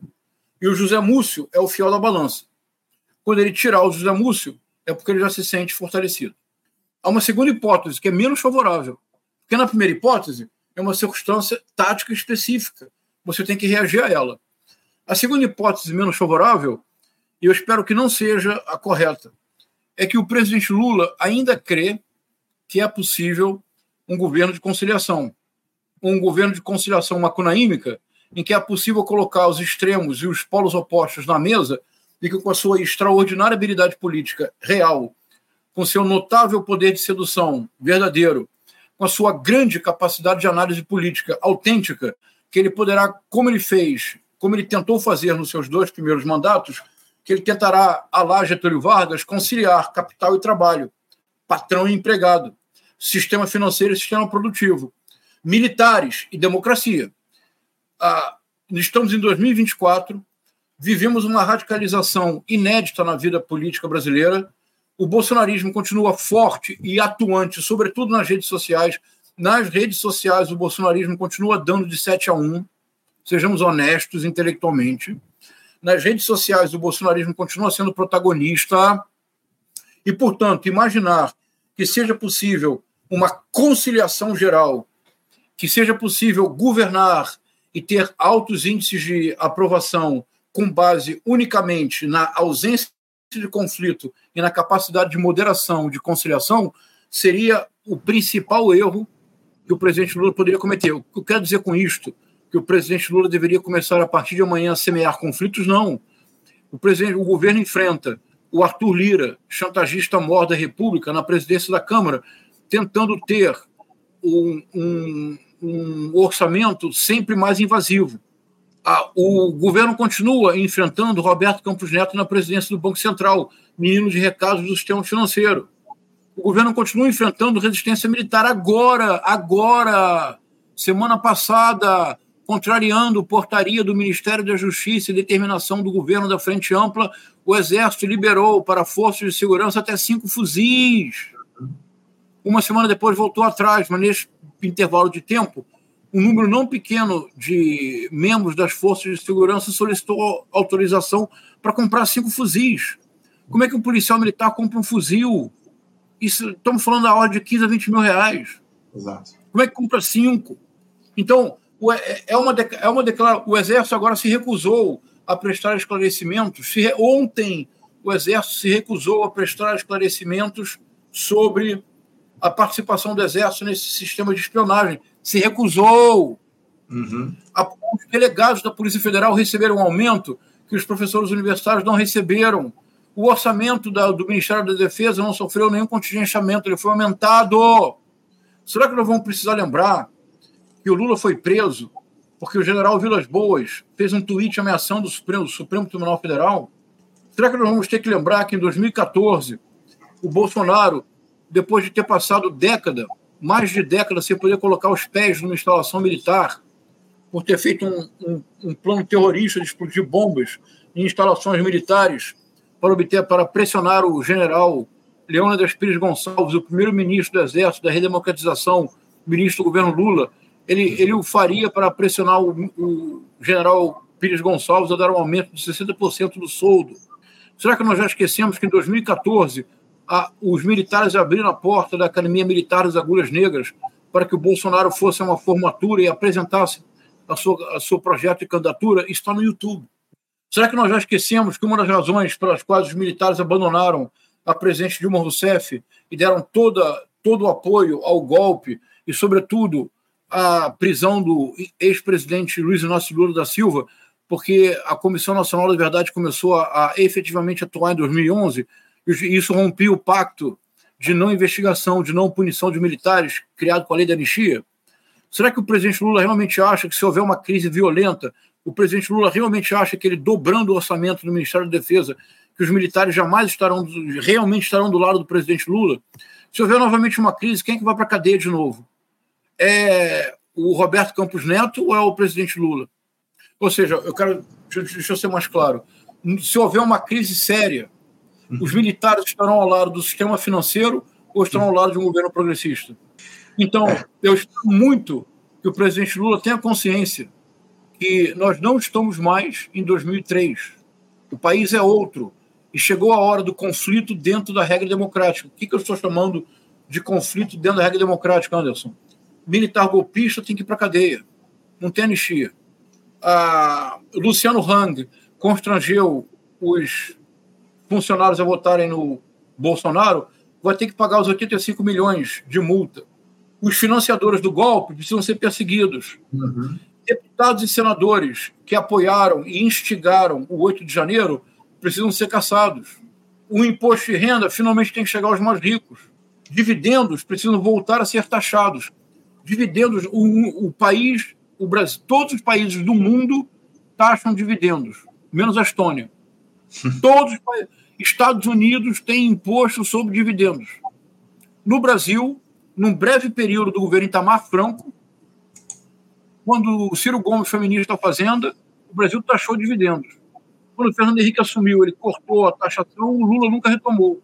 E o José Múcio é o fiel da balança. Quando ele tirar o José Múcio, é porque ele já se sente fortalecido. Há uma segunda hipótese, que é menos favorável. Porque na primeira hipótese, é uma circunstância tática específica. Você tem que reagir a ela. A segunda hipótese menos favorável, e eu espero que não seja a correta, é que o presidente Lula ainda crê que é possível um governo de conciliação. Um governo de conciliação macunaímica, em que é possível colocar os extremos e os polos opostos na mesa e que, com a sua extraordinária habilidade política real com seu notável poder de sedução verdadeiro, com a sua grande capacidade de análise política autêntica, que ele poderá, como ele fez, como ele tentou fazer nos seus dois primeiros mandatos, que ele tentará, a lá Getúlio Vargas, conciliar capital e trabalho, patrão e empregado, sistema financeiro e sistema produtivo, militares e democracia. Ah, estamos em 2024, vivemos uma radicalização inédita na vida política brasileira, o bolsonarismo continua forte e atuante, sobretudo nas redes sociais. Nas redes sociais, o bolsonarismo continua dando de 7 a 1, sejamos honestos intelectualmente. Nas redes sociais, o bolsonarismo continua sendo protagonista. E, portanto, imaginar que seja possível uma conciliação geral, que seja possível governar e ter altos índices de aprovação com base unicamente na ausência de conflito e na capacidade de moderação, de conciliação, seria o principal erro que o presidente Lula poderia cometer. O que eu quero dizer com isto? Que o presidente Lula deveria começar a partir de amanhã a semear conflitos? Não. O, presidente, o governo enfrenta o Arthur Lira, chantagista mor da República, na presidência da Câmara, tentando ter um, um, um orçamento sempre mais invasivo. O governo continua enfrentando Roberto Campos Neto na presidência do Banco Central, menino de recados do sistema financeiro. O governo continua enfrentando resistência militar agora, agora, semana passada, contrariando portaria do Ministério da Justiça e determinação do governo da Frente Ampla, o Exército liberou para forças de segurança até cinco fuzis. Uma semana depois voltou atrás, mas nesse intervalo de tempo, um número não pequeno de membros das forças de segurança solicitou autorização para comprar cinco fuzis. Como é que um policial militar compra um fuzil? Isso, estamos falando da ordem de 15 a 20 mil reais. Exato. Como é que compra cinco? Então, é, é uma, é uma declaração. O Exército agora se recusou a prestar esclarecimentos. Se, ontem, o Exército se recusou a prestar esclarecimentos sobre a participação do Exército nesse sistema de espionagem. Se recusou. Uhum. Os delegados da Polícia Federal receberam um aumento que os professores universitários não receberam. O orçamento da, do Ministério da Defesa não sofreu nenhum contingenciamento, ele foi aumentado. Será que nós vamos precisar lembrar que o Lula foi preso porque o general Vilas Boas fez um tweet ameaçando o Supremo, o Supremo Tribunal Federal? Será que nós vamos ter que lembrar que em 2014 o Bolsonaro depois de ter passado década, mais de década, sem poder colocar os pés numa instalação militar, por ter feito um, um, um plano terrorista de explodir bombas em instalações militares para obter, para pressionar o general Leônidas Pires Gonçalves, o primeiro-ministro do Exército da redemocratização, ministro do governo Lula, ele, ele o faria para pressionar o, o general Pires Gonçalves a dar um aumento de 60% do soldo. Será que nós já esquecemos que em 2014 a, os militares abriram a porta da Academia Militar das Agulhas Negras para que o Bolsonaro fosse a uma formatura e apresentasse a sua, a seu projeto de candidatura, está no YouTube. Será que nós já esquecemos que uma das razões pelas quais os militares abandonaram a presidente Dilma Rousseff e deram toda, todo o apoio ao golpe e, sobretudo, a prisão do ex-presidente Luiz Inácio Lula da Silva, porque a Comissão Nacional da Verdade começou a, a efetivamente atuar em 2011 isso rompia o pacto de não investigação, de não punição de militares criado com a lei da anistia? Será que o presidente Lula realmente acha que se houver uma crise violenta, o presidente Lula realmente acha que ele dobrando o orçamento do Ministério da Defesa, que os militares jamais estarão realmente estarão do lado do presidente Lula? Se houver novamente uma crise, quem é que vai para a cadeia de novo? É o Roberto Campos Neto ou é o presidente Lula? Ou seja, eu quero deixa eu ser mais claro. Se houver uma crise séria, os militares estarão ao lado do sistema financeiro ou estarão ao lado de um governo progressista? Então, eu espero muito que o presidente Lula tenha consciência que nós não estamos mais em 2003. O país é outro. E chegou a hora do conflito dentro da regra democrática. O que, que eu estou chamando de conflito dentro da regra democrática, Anderson? Militar golpista tem que ir para a cadeia. Não tem anistia. A Luciano Hang constrangeu os funcionários a votarem no Bolsonaro, vai ter que pagar os 85 milhões de multa. Os financiadores do golpe precisam ser perseguidos. Uhum. Deputados e senadores que apoiaram e instigaram o 8 de janeiro precisam ser caçados. O imposto de renda finalmente tem que chegar aos mais ricos. Dividendos precisam voltar a ser taxados. Dividendos, o, o país, o Brasil, todos os países do mundo taxam dividendos, menos a Estônia. Todos os. Estados Unidos têm imposto sobre dividendos. No Brasil, num breve período do governo Itamar Franco, quando o Ciro Gomes foi ministro da Fazenda, o Brasil taxou dividendos. Quando o Fernando Henrique assumiu, ele cortou a taxação, o Lula nunca retomou.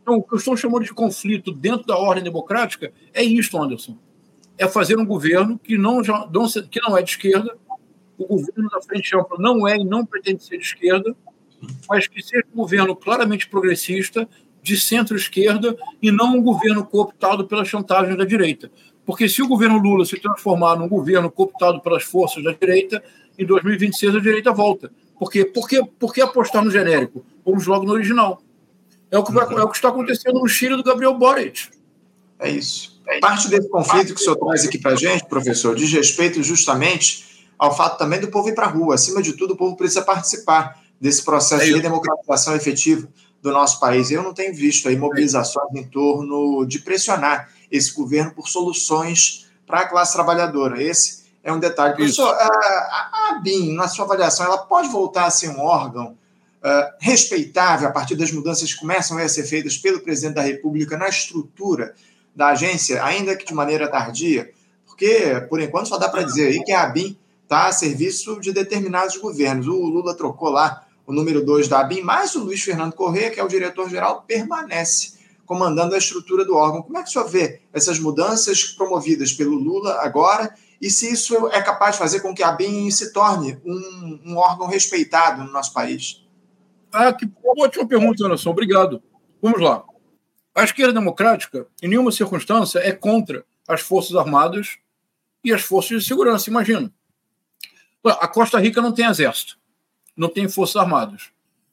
Então, o que eu estou chamando de conflito dentro da ordem democrática é isso, Anderson. É fazer um governo que não, que não é de esquerda, o governo da Frente Ampla não é e não pretende ser de esquerda, mas que seja um governo claramente progressista, de centro-esquerda, e não um governo cooptado pela chantagem da direita. Porque se o governo Lula se transformar num governo cooptado pelas forças da direita, em 2026 a direita volta. Por quê? Por que, por que apostar no genérico? Vamos logo no original. É o que, vai, é o que está acontecendo no Chile do Gabriel Boric. É isso. Parte desse conflito que o senhor traz aqui para a gente, professor, diz respeito justamente ao fato também do povo ir para a rua. Acima de tudo, o povo precisa participar desse processo de democratização efetiva do nosso país. Eu não tenho visto aí mobilizações em torno de pressionar esse governo por soluções para a classe trabalhadora. Esse é um detalhe. Professor, a, a ABIN, na sua avaliação, ela pode voltar a ser um órgão uh, respeitável a partir das mudanças que começam a ser feitas pelo presidente da República na estrutura da agência, ainda que de maneira tardia? Porque, por enquanto, só dá para dizer aí que a ABIN está a serviço de determinados governos. O Lula trocou lá o número 2 da ABIN, mas o Luiz Fernando Corrêa, que é o diretor-geral, permanece comandando a estrutura do órgão. Como é que o senhor vê essas mudanças promovidas pelo Lula agora e se isso é capaz de fazer com que a BIM se torne um, um órgão respeitado no nosso país? Ah, que ótima pergunta, Anderson. Obrigado. Vamos lá. A esquerda democrática, em nenhuma circunstância, é contra as Forças Armadas e as Forças de Segurança, imagina. A Costa Rica não tem exército, não tem Forças Armadas.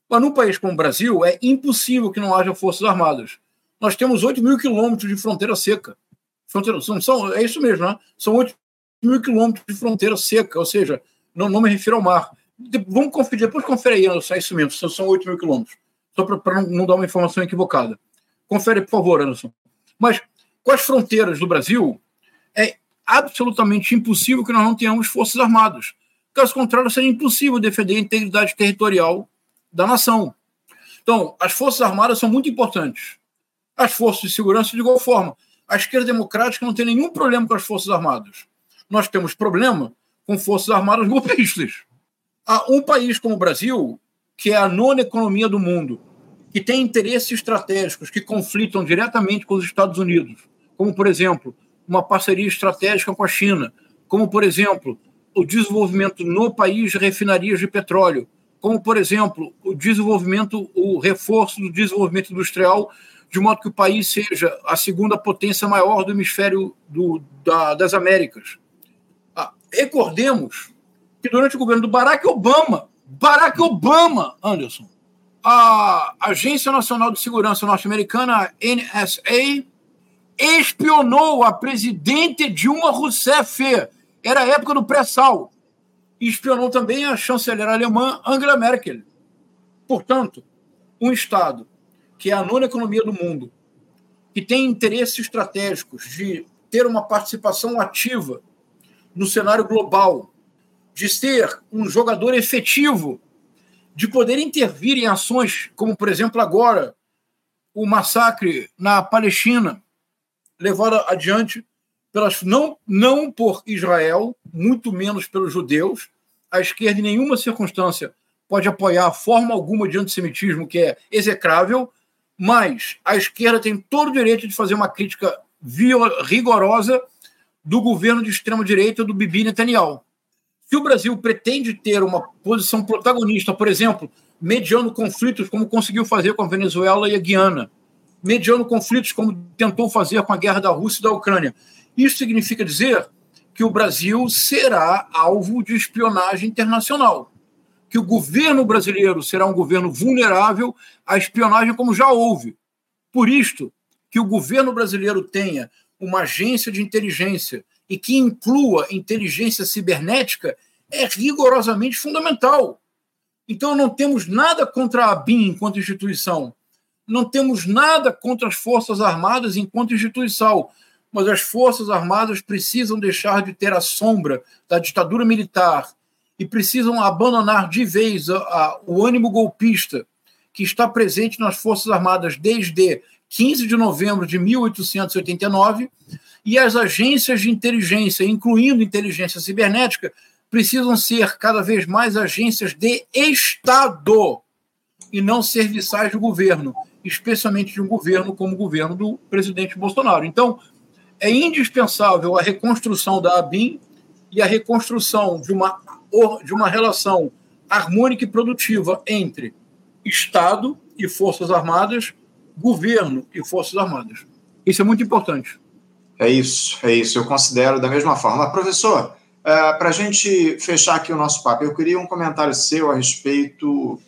Mas num país como o Brasil, é impossível que não haja Forças Armadas nós temos 8 mil quilômetros de fronteira seca. Fronteira, são, são, é isso mesmo, né? São 8 mil quilômetros de fronteira seca, ou seja, não, não me refiro ao mar. De, vamos conferir, depois confere aí, Anderson, é isso mesmo, são, são 8 mil quilômetros. Só para não, não dar uma informação equivocada. Confere, por favor, Anderson. Mas com as fronteiras do Brasil, é absolutamente impossível que nós não tenhamos forças armadas. Caso contrário, seria impossível defender a integridade territorial da nação. Então, as forças armadas são muito importantes as forças de segurança de igual forma. A esquerda democrática não tem nenhum problema com as forças armadas. Nós temos problema com forças armadas golpistas. Há um país como o Brasil, que é a nona economia do mundo, que tem interesses estratégicos que conflitam diretamente com os Estados Unidos, como, por exemplo, uma parceria estratégica com a China, como, por exemplo, o desenvolvimento no país de refinarias de petróleo, como, por exemplo, o desenvolvimento, o reforço do desenvolvimento industrial de modo que o país seja a segunda potência maior do hemisfério do, da, das Américas. Ah, recordemos que durante o governo do Barack Obama, Barack Obama, Anderson, a Agência Nacional de Segurança norte-americana, NSA, espionou a presidente Dilma Rousseff. Era a época do pré-sal. Espionou também a chanceler alemã Angela Merkel. Portanto, um Estado que é a nona economia do mundo, que tem interesses estratégicos de ter uma participação ativa no cenário global, de ser um jogador efetivo, de poder intervir em ações como, por exemplo, agora, o massacre na Palestina, levado adiante pelas não, não por Israel, muito menos pelos judeus. A esquerda, em nenhuma circunstância, pode apoiar forma alguma de antissemitismo que é execrável, mas a esquerda tem todo o direito de fazer uma crítica rigorosa do governo de extrema-direita do Bibi Netanyahu. Se o Brasil pretende ter uma posição protagonista, por exemplo, mediando conflitos, como conseguiu fazer com a Venezuela e a Guiana, mediando conflitos, como tentou fazer com a guerra da Rússia e da Ucrânia, isso significa dizer que o Brasil será alvo de espionagem internacional que o governo brasileiro será um governo vulnerável à espionagem, como já houve. Por isto, que o governo brasileiro tenha uma agência de inteligência e que inclua inteligência cibernética é rigorosamente fundamental. Então, não temos nada contra a BIM enquanto instituição, não temos nada contra as Forças Armadas enquanto instituição, mas as Forças Armadas precisam deixar de ter a sombra da ditadura militar e precisam abandonar de vez a, a, o ânimo golpista que está presente nas Forças Armadas desde 15 de novembro de 1889 e as agências de inteligência, incluindo inteligência cibernética, precisam ser cada vez mais agências de Estado e não serviçais do governo, especialmente de um governo como o governo do presidente Bolsonaro. Então, é indispensável a reconstrução da ABIN e a reconstrução de uma de uma relação harmônica e produtiva entre Estado e Forças Armadas, governo e Forças Armadas. Isso é muito importante. É isso, é isso. Eu considero da mesma forma. Professor, uh, para a gente fechar aqui o nosso papo, eu queria um comentário seu a respeito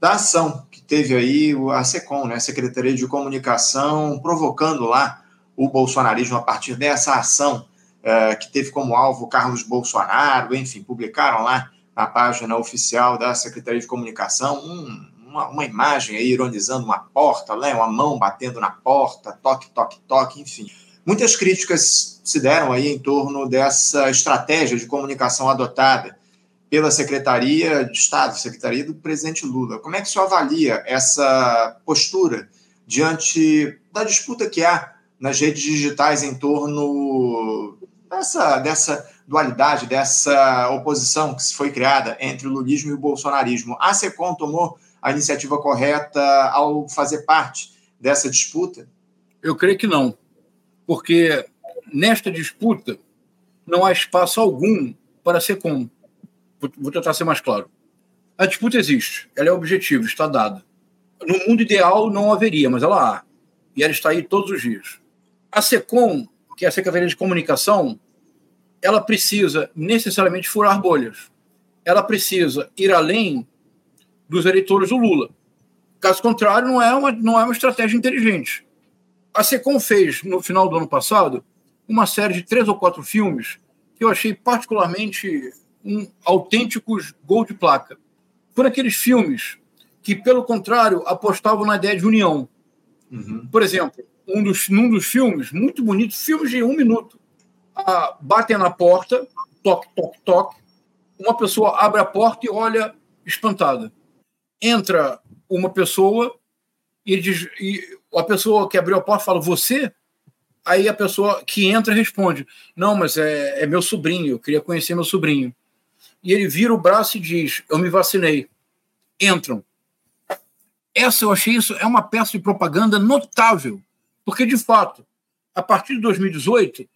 da ação que teve aí a SECOM, né, a Secretaria de Comunicação, provocando lá o bolsonarismo a partir dessa ação é, que teve como alvo Carlos Bolsonaro, enfim, publicaram lá na página oficial da Secretaria de Comunicação um, uma, uma, imagem aí ironizando uma porta, né, uma mão batendo na porta, toque, toque, toque, enfim. Muitas críticas se deram aí em torno dessa estratégia de comunicação adotada pela Secretaria de Estado, Secretaria do presidente Lula. Como é que o senhor avalia essa postura diante da disputa que há nas redes digitais em torno dessa, dessa dualidade, dessa oposição que foi criada entre o lulismo e o bolsonarismo? A SECOM tomou a iniciativa correta ao fazer parte dessa disputa? Eu creio que não, porque nesta disputa não há espaço algum para ser com. Vou tentar ser mais claro. A disputa existe, ela é objetiva, está dada. No mundo ideal não haveria, mas ela há. E ela está aí todos os dias. A SECOM, que é a Secretaria de Comunicação, ela precisa necessariamente furar bolhas. Ela precisa ir além dos eleitores do Lula. Caso contrário, não é uma, não é uma estratégia inteligente. A SECOM fez, no final do ano passado, uma série de três ou quatro filmes que eu achei particularmente um, autênticos gol de placa. Foram aqueles filmes que, pelo contrário, apostavam na ideia de união. Uhum. Por exemplo, um dos, num dos filmes, muito bonito, filmes de um minuto, a, batem na porta, toque, toque, toque, uma pessoa abre a porta e olha espantada. Entra uma pessoa e, diz, e a pessoa que abriu a porta fala, você? Aí a pessoa que entra responde: Não, mas é, é meu sobrinho, eu queria conhecer meu sobrinho. E ele vira o braço e diz: Eu me vacinei. Entram. Essa eu achei isso é uma peça de propaganda notável, porque de fato, a partir de 2018,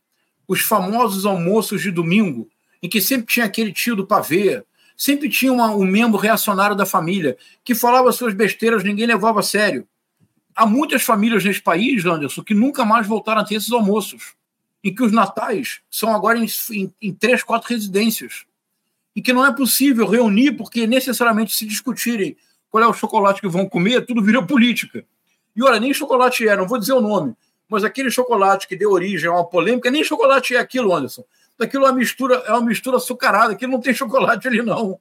os famosos almoços de domingo, em que sempre tinha aquele tio do pavê, sempre tinha uma, um membro reacionário da família que falava suas besteiras, ninguém levava a sério há muitas famílias nesse país, Anderson, que nunca mais voltaram a ter esses almoços, em que os natais são agora em, em, em três, quatro residências, e que não é possível reunir porque necessariamente se discutirem qual é o chocolate que vão comer, tudo vira política. E olha, nem chocolate é, não vou dizer o nome, mas aquele chocolate que deu origem a uma polêmica, nem chocolate é aquilo, Anderson. Aquilo é uma mistura, é uma mistura açucarada, aquilo não tem chocolate ali, não.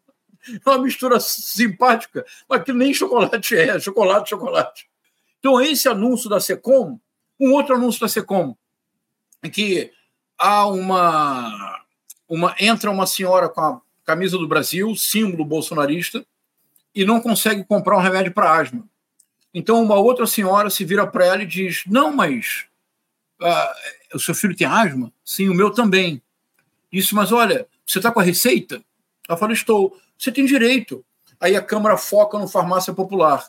É uma mistura simpática, mas aquilo nem chocolate é, chocolate, chocolate. Então, esse anúncio da SECOM, um outro anúncio da SECOM, em que há uma, uma. Entra uma senhora com a camisa do Brasil, símbolo bolsonarista, e não consegue comprar um remédio para asma. Então, uma outra senhora se vira para ela e diz: Não, mas uh, o seu filho tem asma? Sim, o meu também. Disse, mas olha, você está com a receita? Ela fala: Estou. Você tem direito. Aí a Câmara foca no farmácia popular.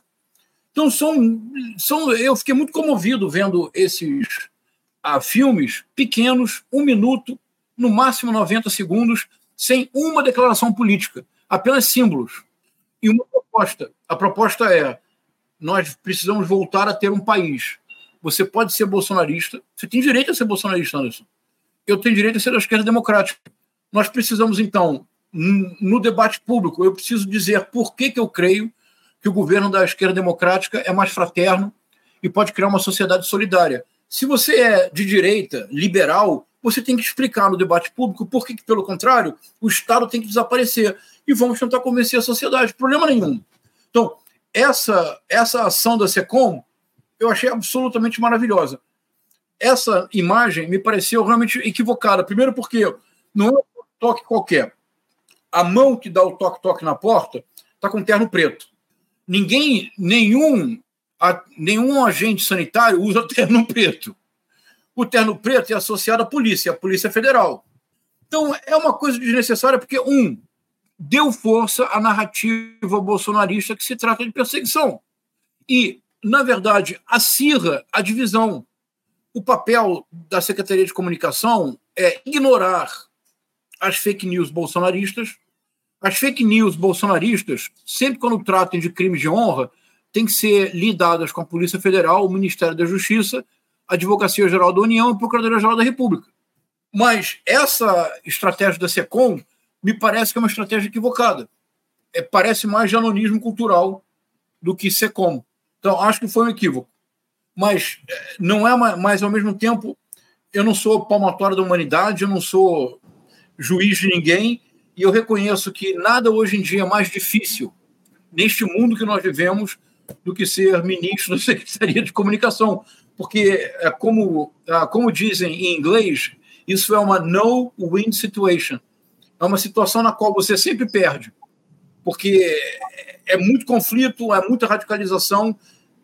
Então, são, são, eu fiquei muito comovido vendo esses ah, filmes pequenos, um minuto, no máximo 90 segundos, sem uma declaração política, apenas símbolos. E uma proposta. A proposta é: nós precisamos voltar a ter um país. Você pode ser bolsonarista, você tem direito a ser bolsonarista, Anderson. Eu tenho direito a ser da esquerda democrática. Nós precisamos, então, no debate público, eu preciso dizer por que, que eu creio que o governo da esquerda democrática é mais fraterno e pode criar uma sociedade solidária. Se você é de direita, liberal, você tem que explicar no debate público por que, pelo contrário, o Estado tem que desaparecer. E vamos tentar convencer a sociedade. Problema nenhum. Então, essa, essa ação da SECOM eu achei absolutamente maravilhosa. Essa imagem me pareceu realmente equivocada. Primeiro, porque não é um toque qualquer. A mão que dá o toque-toque na porta está com terno preto ninguém, nenhum, a, nenhum agente sanitário usa terno preto. O terno preto é associado à polícia, à Polícia Federal. Então, é uma coisa desnecessária, porque, um, deu força à narrativa bolsonarista que se trata de perseguição. E, na verdade, acirra a divisão. O papel da Secretaria de Comunicação é ignorar as fake news bolsonaristas as fake news bolsonaristas, sempre quando tratem de crimes de honra, têm que ser lidadas com a Polícia Federal, o Ministério da Justiça, a Advocacia Geral da União e a Procuradoria-Geral da República. Mas essa estratégia da SECOM me parece que é uma estratégia equivocada. É, parece mais janonismo cultural do que SECOM. Então, acho que foi um equívoco. Mas é, não é mais, ao mesmo tempo, eu não sou palmatório da humanidade, eu não sou juiz de ninguém, e eu reconheço que nada hoje em dia é mais difícil neste mundo que nós vivemos do que ser ministro da Secretaria de Comunicação, porque é como, é, como dizem em inglês, Isso é uma no-win situation. É uma situação na qual você sempre perde, porque é muito conflito, é muita radicalização.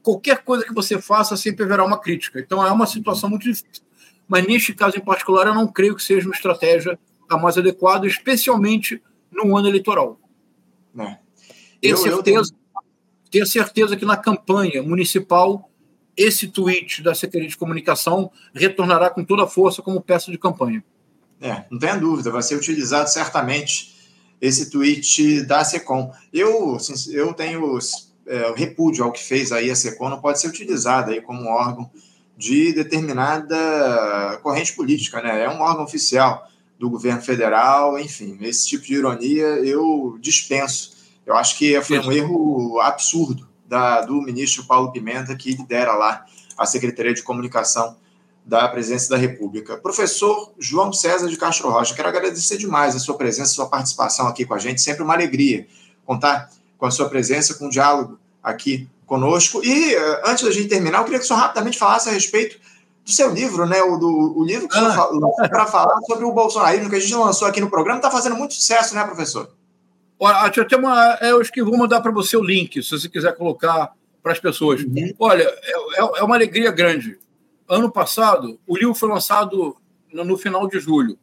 Qualquer coisa que você faça sempre haverá uma crítica. Então é uma situação muito difícil. Mas neste caso em particular, eu não creio que seja uma estratégia a mais adequada, especialmente no ano eleitoral. É. Tenho, certeza, eu... tenho certeza que na campanha municipal esse tweet da Secretaria de Comunicação retornará com toda a força como peça de campanha. É, não tenha dúvida, vai ser utilizado certamente esse tweet da SECOM. Eu, eu tenho é, repúdio ao que fez aí a SECOM, não pode ser utilizada aí como órgão de determinada corrente política, né? É um órgão oficial do governo federal, enfim, esse tipo de ironia eu dispenso. Eu acho que foi um erro absurdo da, do ministro Paulo Pimenta, que lidera lá a Secretaria de Comunicação da Presidência da República. Professor João César de Castro Rocha, quero agradecer demais a sua presença, a sua participação aqui com a gente, sempre uma alegria contar com a sua presença, com o diálogo aqui conosco. E eh, antes da gente terminar, eu queria que o senhor rapidamente falasse a respeito do seu livro, né? O, do, o livro que o senhor ah. para falar sobre o bolsonarismo, que a gente lançou aqui no programa, está fazendo muito sucesso, né, professor? Olha, eu ter uma. É, eu acho que vou mandar para você o link, se você quiser colocar para as pessoas. Uhum. Olha, é, é, é, uma alegria grande. Ano passado, o livro foi lançado no, no final de julho.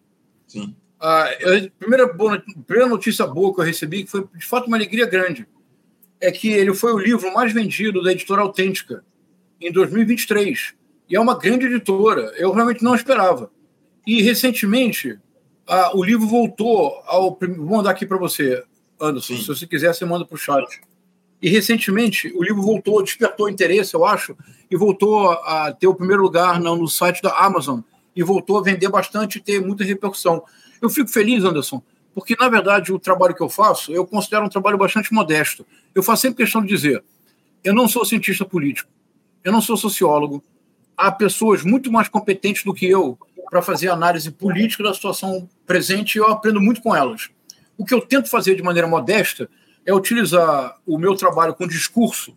Sim. A, a primeira, boa, primeira notícia boa que eu recebi, que foi de fato uma alegria grande, é que ele foi o livro mais vendido da editora Autêntica em 2023. E é uma grande editora. Eu realmente não esperava. E recentemente, a, o livro voltou ao. Vou mandar aqui para você. Anderson. Sim. Se você quiser, você manda para o chat. E recentemente o livro voltou, despertou interesse, eu acho, e voltou a ter o primeiro lugar no, no site da Amazon e voltou a vender bastante e ter muita repercussão. Eu fico feliz, Anderson, porque na verdade o trabalho que eu faço eu considero um trabalho bastante modesto. Eu faço sempre questão de dizer: eu não sou cientista político, eu não sou sociólogo. Há pessoas muito mais competentes do que eu para fazer análise política da situação presente e eu aprendo muito com elas. O que eu tento fazer de maneira modesta é utilizar o meu trabalho com discurso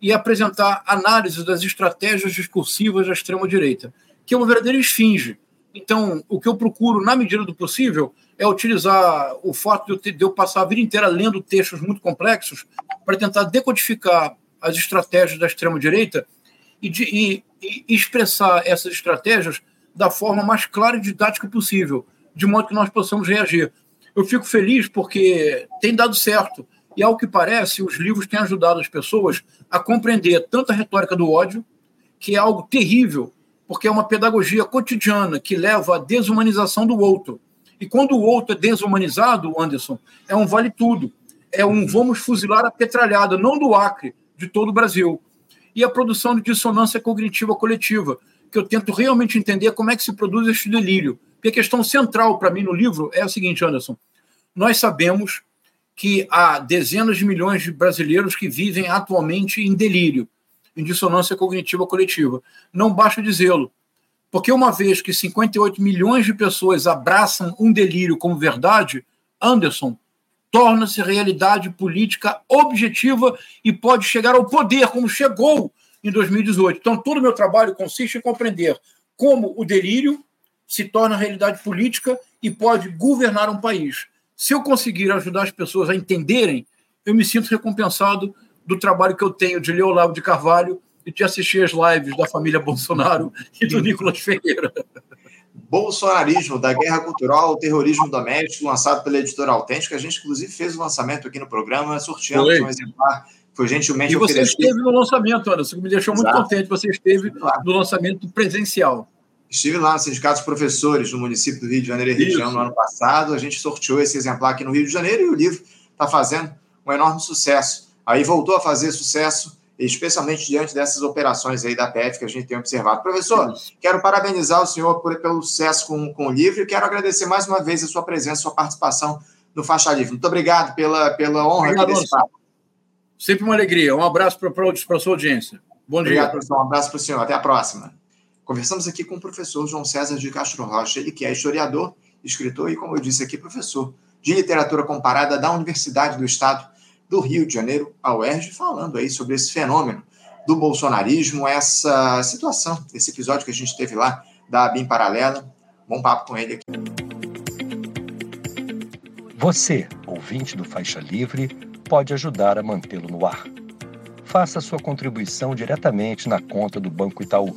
e apresentar análises das estratégias discursivas da extrema-direita, que é uma verdadeira esfinge. Então, o que eu procuro, na medida do possível, é utilizar o fato de eu, ter, de eu passar a vida inteira lendo textos muito complexos para tentar decodificar as estratégias da extrema-direita e, e, e expressar essas estratégias da forma mais clara e didática possível, de modo que nós possamos reagir eu fico feliz porque tem dado certo. E, ao que parece, os livros têm ajudado as pessoas a compreender tanto a retórica do ódio, que é algo terrível, porque é uma pedagogia cotidiana que leva à desumanização do outro. E quando o outro é desumanizado, Anderson, é um vale-tudo. É um vamos fuzilar a petralhada, não do Acre, de todo o Brasil. E a produção de dissonância cognitiva coletiva, que eu tento realmente entender como é que se produz este delírio. Porque a questão central para mim no livro é a seguinte, Anderson. Nós sabemos que há dezenas de milhões de brasileiros que vivem atualmente em delírio, em dissonância cognitiva coletiva. Não basta dizê-lo. Porque uma vez que 58 milhões de pessoas abraçam um delírio como verdade, Anderson torna-se realidade política objetiva e pode chegar ao poder, como chegou em 2018. Então, todo o meu trabalho consiste em compreender como o delírio se torna realidade política e pode governar um país. Se eu conseguir ajudar as pessoas a entenderem, eu me sinto recompensado do trabalho que eu tenho de ler Olavo de Carvalho e de assistir as lives da família Bolsonaro e do Nicolas Ferreira. Bolsonarismo, da guerra cultural ao terrorismo doméstico, lançado pela editora Autêntica. A gente, inclusive, fez o lançamento aqui no programa, sorteando um exemplar. Foi gentilmente E você oferecido. esteve no lançamento, Anderson, que me deixou Exato. muito contente. Você esteve no lançamento presencial. Estive lá no Sindicato dos Professores do município do Rio de Janeiro e região no ano passado. A gente sorteou esse exemplar aqui no Rio de Janeiro e o livro está fazendo um enorme sucesso. Aí voltou a fazer sucesso, especialmente diante dessas operações aí da PF que a gente tem observado. Professor, quero parabenizar o senhor por, pelo sucesso com, com o livro e quero agradecer mais uma vez a sua presença, a sua participação no Faixa Livre. Muito obrigado pela, pela honra obrigado, desse papo. Sempre uma alegria. Um abraço para a sua audiência. Bom obrigado, dia. professor. Um abraço para o senhor. Até a próxima. Conversamos aqui com o professor João César de Castro Rocha, ele que é historiador, escritor e, como eu disse aqui, professor de literatura comparada da Universidade do Estado do Rio de Janeiro, a UERJ, falando aí sobre esse fenômeno do bolsonarismo, essa situação, esse episódio que a gente teve lá da BIM Paralela, Bom papo com ele aqui. Você, ouvinte do Faixa Livre, pode ajudar a mantê-lo no ar. Faça sua contribuição diretamente na conta do Banco Itaú,